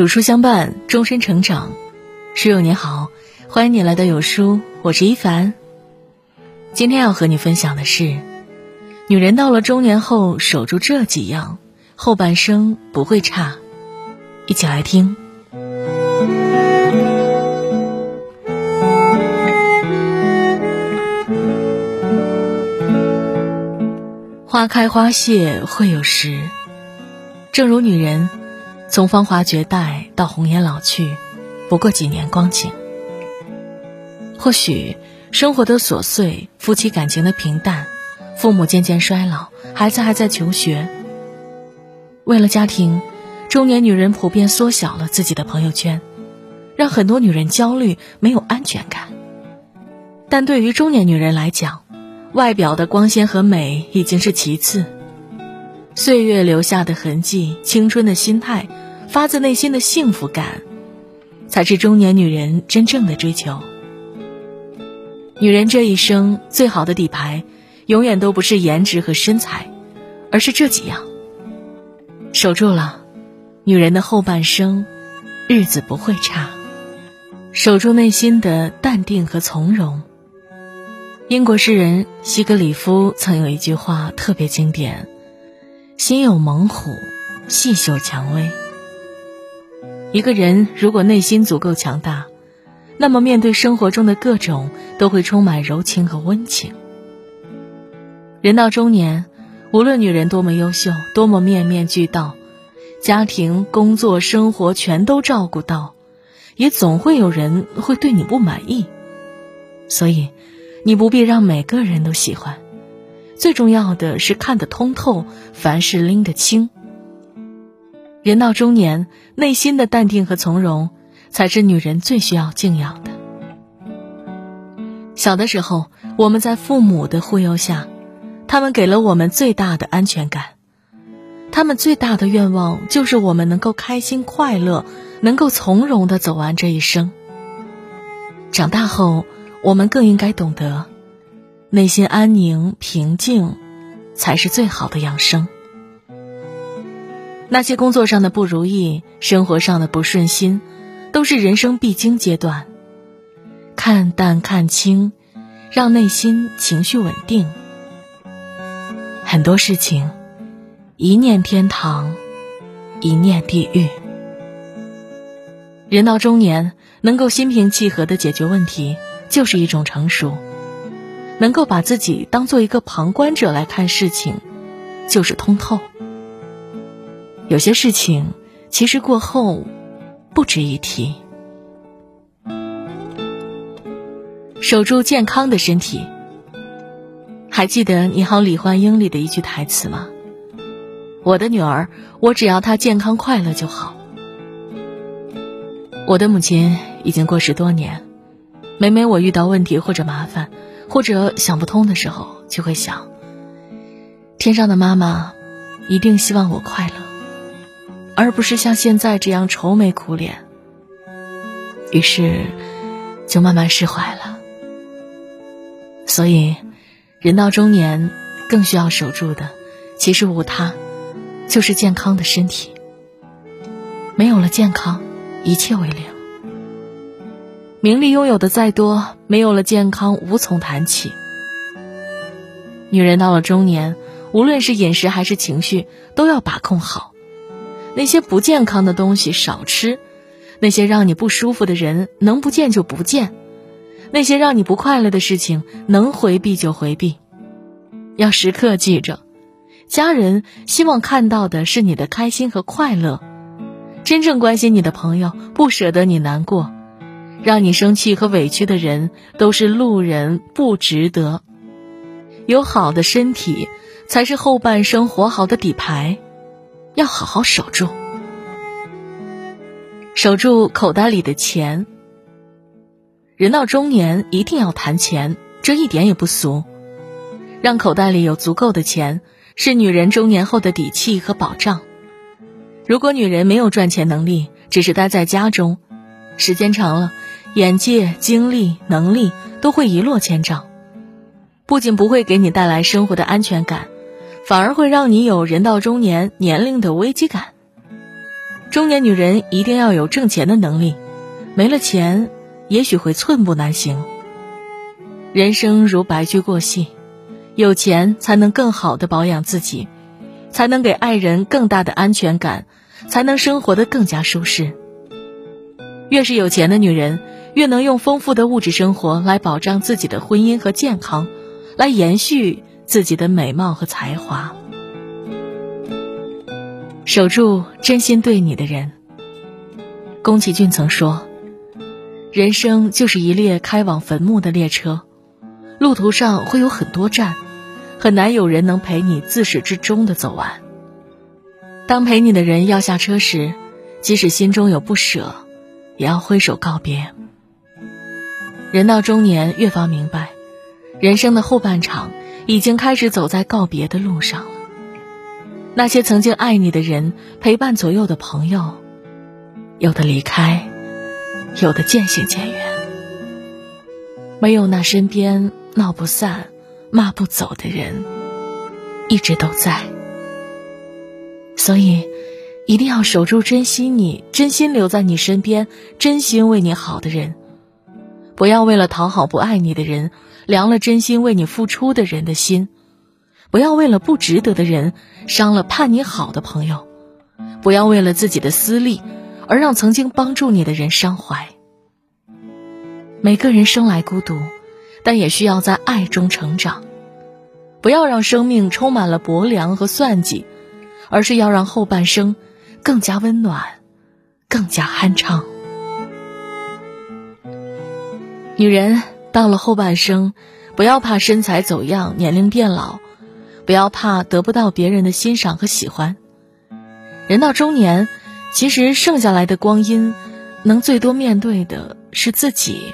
有书相伴，终身成长。书友你好，欢迎你来到有书，我是一凡。今天要和你分享的是，女人到了中年后，守住这几样，后半生不会差。一起来听。花开花谢会有时，正如女人。从芳华绝代到红颜老去，不过几年光景。或许生活的琐碎，夫妻感情的平淡，父母渐渐衰老，孩子还在求学。为了家庭，中年女人普遍缩小了自己的朋友圈，让很多女人焦虑，没有安全感。但对于中年女人来讲，外表的光鲜和美已经是其次。岁月留下的痕迹，青春的心态，发自内心的幸福感，才是中年女人真正的追求。女人这一生最好的底牌，永远都不是颜值和身材，而是这几样。守住了，女人的后半生，日子不会差。守住内心的淡定和从容。英国诗人西格里夫曾有一句话特别经典。心有猛虎，细嗅蔷薇。一个人如果内心足够强大，那么面对生活中的各种都会充满柔情和温情。人到中年，无论女人多么优秀，多么面面俱到，家庭、工作、生活全都照顾到，也总会有人会对你不满意。所以，你不必让每个人都喜欢。最重要的是看得通透，凡事拎得清。人到中年，内心的淡定和从容，才是女人最需要敬仰的。小的时候，我们在父母的护佑下，他们给了我们最大的安全感。他们最大的愿望就是我们能够开心快乐，能够从容的走完这一生。长大后，我们更应该懂得。内心安宁平静，才是最好的养生。那些工作上的不如意，生活上的不顺心，都是人生必经阶段。看淡看清，让内心情绪稳定。很多事情，一念天堂，一念地狱。人到中年，能够心平气和的解决问题，就是一种成熟。能够把自己当做一个旁观者来看事情，就是通透。有些事情其实过后不值一提。守住健康的身体。还记得《你好，李焕英》里的一句台词吗？我的女儿，我只要她健康快乐就好。我的母亲已经过世多年，每每我遇到问题或者麻烦。或者想不通的时候，就会想：天上的妈妈一定希望我快乐，而不是像现在这样愁眉苦脸。于是，就慢慢释怀了。所以，人到中年，更需要守住的，其实无他，就是健康的身体。没有了健康，一切为零。名利拥有的再多，没有了健康，无从谈起。女人到了中年，无论是饮食还是情绪，都要把控好。那些不健康的东西少吃，那些让你不舒服的人能不见就不见，那些让你不快乐的事情能回避就回避。要时刻记着，家人希望看到的是你的开心和快乐，真正关心你的朋友不舍得你难过。让你生气和委屈的人都是路人，不值得。有好的身体，才是后半生活好的底牌，要好好守住。守住口袋里的钱。人到中年一定要谈钱，这一点也不俗。让口袋里有足够的钱，是女人中年后的底气和保障。如果女人没有赚钱能力，只是待在家中，时间长了。眼界、精力、能力都会一落千丈，不仅不会给你带来生活的安全感，反而会让你有人到中年年龄的危机感。中年女人一定要有挣钱的能力，没了钱，也许会寸步难行。人生如白驹过隙，有钱才能更好的保养自己，才能给爱人更大的安全感，才能生活的更加舒适。越是有钱的女人，越能用丰富的物质生活来保障自己的婚姻和健康，来延续自己的美貌和才华。守住真心对你的人。宫崎骏曾说：“人生就是一列开往坟墓的列车，路途上会有很多站，很难有人能陪你自始至终的走完。当陪你的人要下车时，即使心中有不舍，也要挥手告别。人到中年，越发明白，人生的后半场已经开始走在告别的路上了。”那些曾经爱你的人，陪伴左右的朋友，有的离开，有的渐行渐远，没有那身边闹不散、骂不走的人，一直都在。所以，一定要守住珍惜你、真心留在你身边、真心为你好的人，不要为了讨好不爱你的人，凉了真心为你付出的人的心。不要为了不值得的人伤了盼你好的朋友，不要为了自己的私利而让曾经帮助你的人伤怀。每个人生来孤独，但也需要在爱中成长。不要让生命充满了薄凉和算计，而是要让后半生更加温暖，更加酣畅。女人到了后半生，不要怕身材走样、年龄变老。不要怕得不到别人的欣赏和喜欢。人到中年，其实剩下来的光阴，能最多面对的是自己。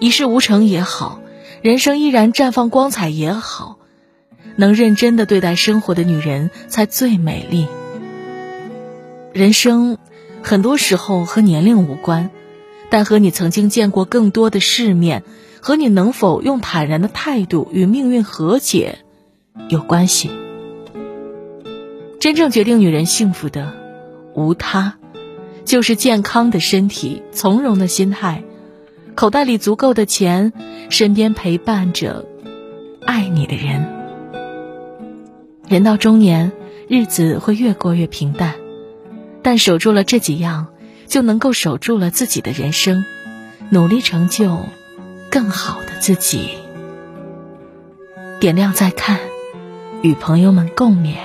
一事无成也好，人生依然绽放光彩也好，能认真的对待生活的女人才最美丽。人生很多时候和年龄无关，但和你曾经见过更多的世面，和你能否用坦然的态度与命运和解。有关系。真正决定女人幸福的，无他，就是健康的身体、从容的心态、口袋里足够的钱、身边陪伴着爱你的人。人到中年，日子会越过越平淡，但守住了这几样，就能够守住了自己的人生，努力成就更好的自己。点亮再看。与朋友们共勉。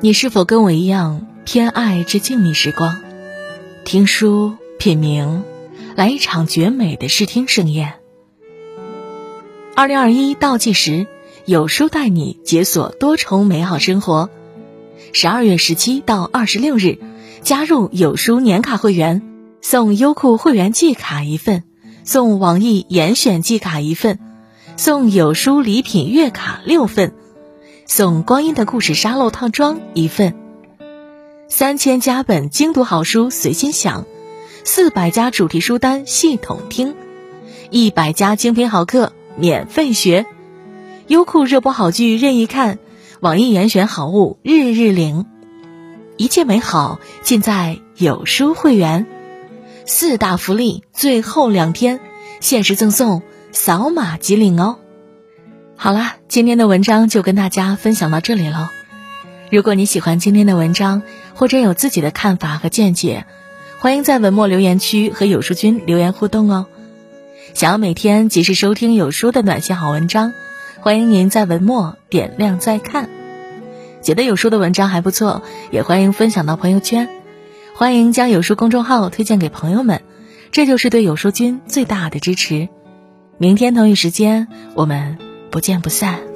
你是否跟我一样偏爱这静谧时光？听书品茗，来一场绝美的视听盛宴。二零二一倒计时。有书带你解锁多重美好生活，十二月十七到二十六日，加入有书年卡会员，送优酷会员季卡一份，送网易严选季卡一份，送有书礼品月卡六份，送光阴的故事沙漏套装一份，三千加本精读好书随心享，四百家主题书单系统听，一百家精品好课免费学。优酷热播好剧任意看，网易严选好物日日领，一切美好尽在有书会员。四大福利，最后两天限时赠送，扫码即领哦。好啦，今天的文章就跟大家分享到这里了。如果你喜欢今天的文章，或者有自己的看法和见解，欢迎在文末留言区和有书君留言互动哦。想要每天及时收听有书的暖心好文章。欢迎您在文末点亮再看，觉得有书的文章还不错，也欢迎分享到朋友圈。欢迎将有书公众号推荐给朋友们，这就是对有书君最大的支持。明天同一时间，我们不见不散。